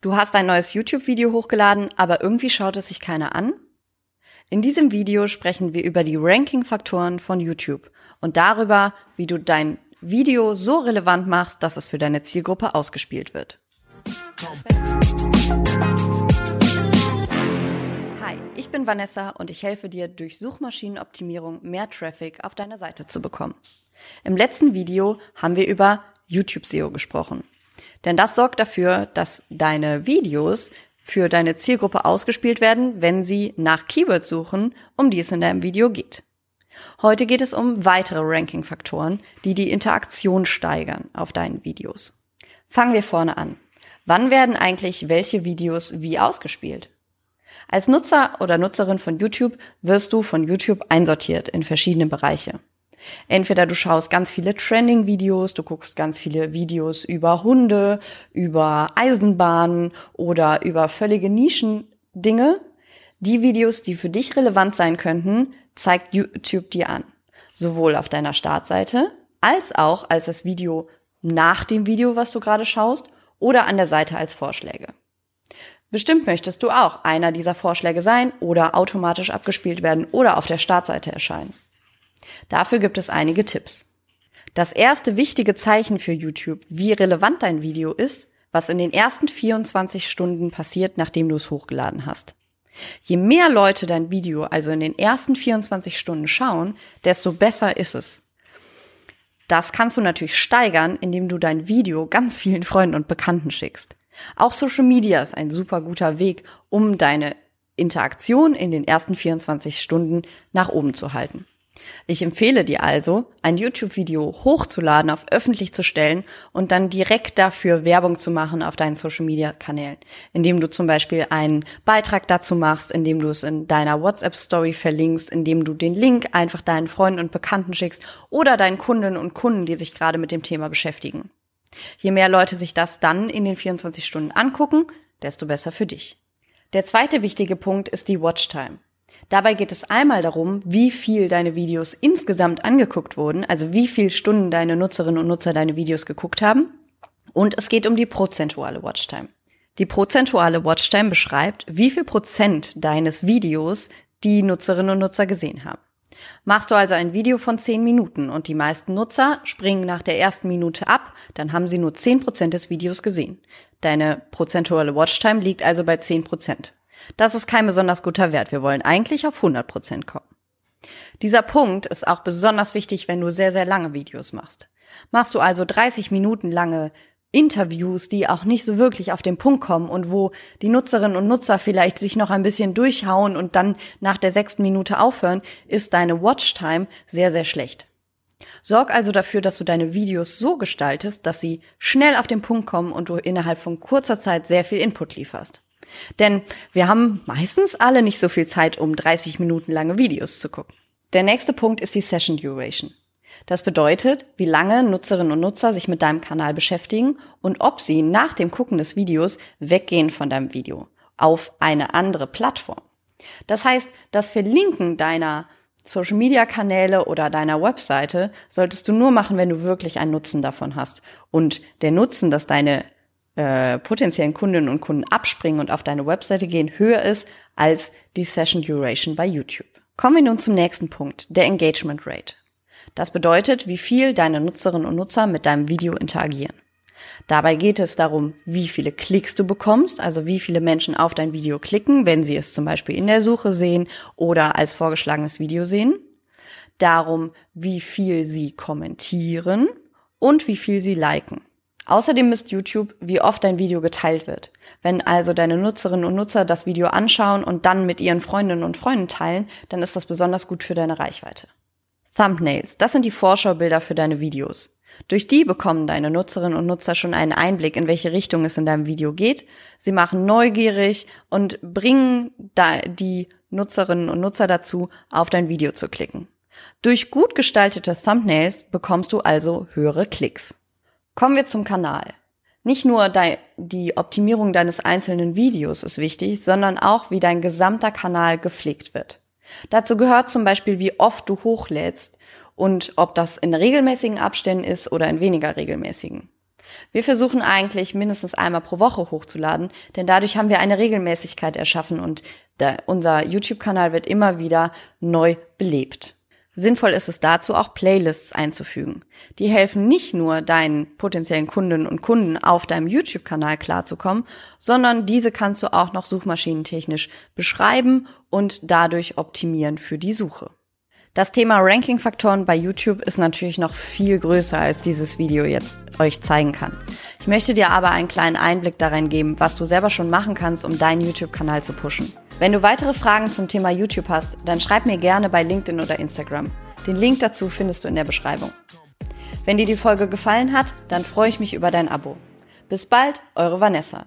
Du hast ein neues YouTube-Video hochgeladen, aber irgendwie schaut es sich keiner an? In diesem Video sprechen wir über die Ranking-Faktoren von YouTube und darüber, wie du dein Video so relevant machst, dass es für deine Zielgruppe ausgespielt wird. Hi, ich bin Vanessa und ich helfe dir, durch Suchmaschinenoptimierung mehr Traffic auf deine Seite zu bekommen. Im letzten Video haben wir über YouTube SEO gesprochen. Denn das sorgt dafür, dass deine Videos für deine Zielgruppe ausgespielt werden, wenn sie nach Keywords suchen, um die es in deinem Video geht. Heute geht es um weitere Ranking-Faktoren, die die Interaktion steigern auf deinen Videos. Fangen wir vorne an. Wann werden eigentlich welche Videos wie ausgespielt? Als Nutzer oder Nutzerin von YouTube wirst du von YouTube einsortiert in verschiedene Bereiche. Entweder du schaust ganz viele Trending-Videos, du guckst ganz viele Videos über Hunde, über Eisenbahnen oder über völlige Nischendinge. Die Videos, die für dich relevant sein könnten, zeigt YouTube dir an. Sowohl auf deiner Startseite als auch als das Video nach dem Video, was du gerade schaust, oder an der Seite als Vorschläge. Bestimmt möchtest du auch einer dieser Vorschläge sein oder automatisch abgespielt werden oder auf der Startseite erscheinen. Dafür gibt es einige Tipps. Das erste wichtige Zeichen für YouTube, wie relevant dein Video ist, was in den ersten 24 Stunden passiert, nachdem du es hochgeladen hast. Je mehr Leute dein Video also in den ersten 24 Stunden schauen, desto besser ist es. Das kannst du natürlich steigern, indem du dein Video ganz vielen Freunden und Bekannten schickst. Auch Social Media ist ein super guter Weg, um deine Interaktion in den ersten 24 Stunden nach oben zu halten. Ich empfehle dir also, ein YouTube-Video hochzuladen, auf öffentlich zu stellen und dann direkt dafür Werbung zu machen auf deinen Social-Media-Kanälen, indem du zum Beispiel einen Beitrag dazu machst, indem du es in deiner WhatsApp-Story verlinkst, indem du den Link einfach deinen Freunden und Bekannten schickst oder deinen Kundinnen und Kunden, die sich gerade mit dem Thema beschäftigen. Je mehr Leute sich das dann in den 24 Stunden angucken, desto besser für dich. Der zweite wichtige Punkt ist die Watchtime. Dabei geht es einmal darum, wie viel deine Videos insgesamt angeguckt wurden, also wie viel Stunden deine Nutzerinnen und Nutzer deine Videos geguckt haben. Und es geht um die prozentuale Watchtime. Die prozentuale Watchtime beschreibt, wie viel Prozent deines Videos die Nutzerinnen und Nutzer gesehen haben. Machst du also ein Video von 10 Minuten und die meisten Nutzer springen nach der ersten Minute ab, dann haben sie nur 10% des Videos gesehen. Deine prozentuale Watchtime liegt also bei 10%. Das ist kein besonders guter Wert. Wir wollen eigentlich auf 100 Prozent kommen. Dieser Punkt ist auch besonders wichtig, wenn du sehr, sehr lange Videos machst. Machst du also 30 Minuten lange Interviews, die auch nicht so wirklich auf den Punkt kommen und wo die Nutzerinnen und Nutzer vielleicht sich noch ein bisschen durchhauen und dann nach der sechsten Minute aufhören, ist deine Watchtime sehr, sehr schlecht. Sorg also dafür, dass du deine Videos so gestaltest, dass sie schnell auf den Punkt kommen und du innerhalb von kurzer Zeit sehr viel Input lieferst. Denn wir haben meistens alle nicht so viel Zeit, um 30 Minuten lange Videos zu gucken. Der nächste Punkt ist die Session Duration. Das bedeutet, wie lange Nutzerinnen und Nutzer sich mit deinem Kanal beschäftigen und ob sie nach dem Gucken des Videos weggehen von deinem Video auf eine andere Plattform. Das heißt, das Verlinken deiner Social Media Kanäle oder deiner Webseite solltest du nur machen, wenn du wirklich einen Nutzen davon hast. Und der Nutzen, dass deine äh, potenziellen Kundinnen und Kunden abspringen und auf deine Webseite gehen, höher ist als die Session Duration bei YouTube. Kommen wir nun zum nächsten Punkt, der Engagement Rate. Das bedeutet, wie viel deine Nutzerinnen und Nutzer mit deinem Video interagieren. Dabei geht es darum, wie viele Klicks du bekommst, also wie viele Menschen auf dein Video klicken, wenn sie es zum Beispiel in der Suche sehen oder als vorgeschlagenes Video sehen. Darum, wie viel sie kommentieren und wie viel sie liken. Außerdem misst YouTube, wie oft dein Video geteilt wird. Wenn also deine Nutzerinnen und Nutzer das Video anschauen und dann mit ihren Freundinnen und Freunden teilen, dann ist das besonders gut für deine Reichweite. Thumbnails, das sind die Vorschaubilder für deine Videos. Durch die bekommen deine Nutzerinnen und Nutzer schon einen Einblick, in welche Richtung es in deinem Video geht. Sie machen neugierig und bringen die Nutzerinnen und Nutzer dazu, auf dein Video zu klicken. Durch gut gestaltete Thumbnails bekommst du also höhere Klicks. Kommen wir zum Kanal. Nicht nur die Optimierung deines einzelnen Videos ist wichtig, sondern auch, wie dein gesamter Kanal gepflegt wird. Dazu gehört zum Beispiel, wie oft du hochlädst und ob das in regelmäßigen Abständen ist oder in weniger regelmäßigen. Wir versuchen eigentlich mindestens einmal pro Woche hochzuladen, denn dadurch haben wir eine Regelmäßigkeit erschaffen und der, unser YouTube-Kanal wird immer wieder neu belebt. Sinnvoll ist es dazu auch Playlists einzufügen. Die helfen nicht nur deinen potenziellen Kundinnen und Kunden auf deinem YouTube-Kanal klarzukommen, sondern diese kannst du auch noch suchmaschinentechnisch beschreiben und dadurch optimieren für die Suche. Das Thema Ranking-Faktoren bei YouTube ist natürlich noch viel größer, als dieses Video jetzt euch zeigen kann. Ich möchte dir aber einen kleinen Einblick darin geben, was du selber schon machen kannst, um deinen YouTube-Kanal zu pushen. Wenn du weitere Fragen zum Thema YouTube hast, dann schreib mir gerne bei LinkedIn oder Instagram. Den Link dazu findest du in der Beschreibung. Wenn dir die Folge gefallen hat, dann freue ich mich über dein Abo. Bis bald, eure Vanessa.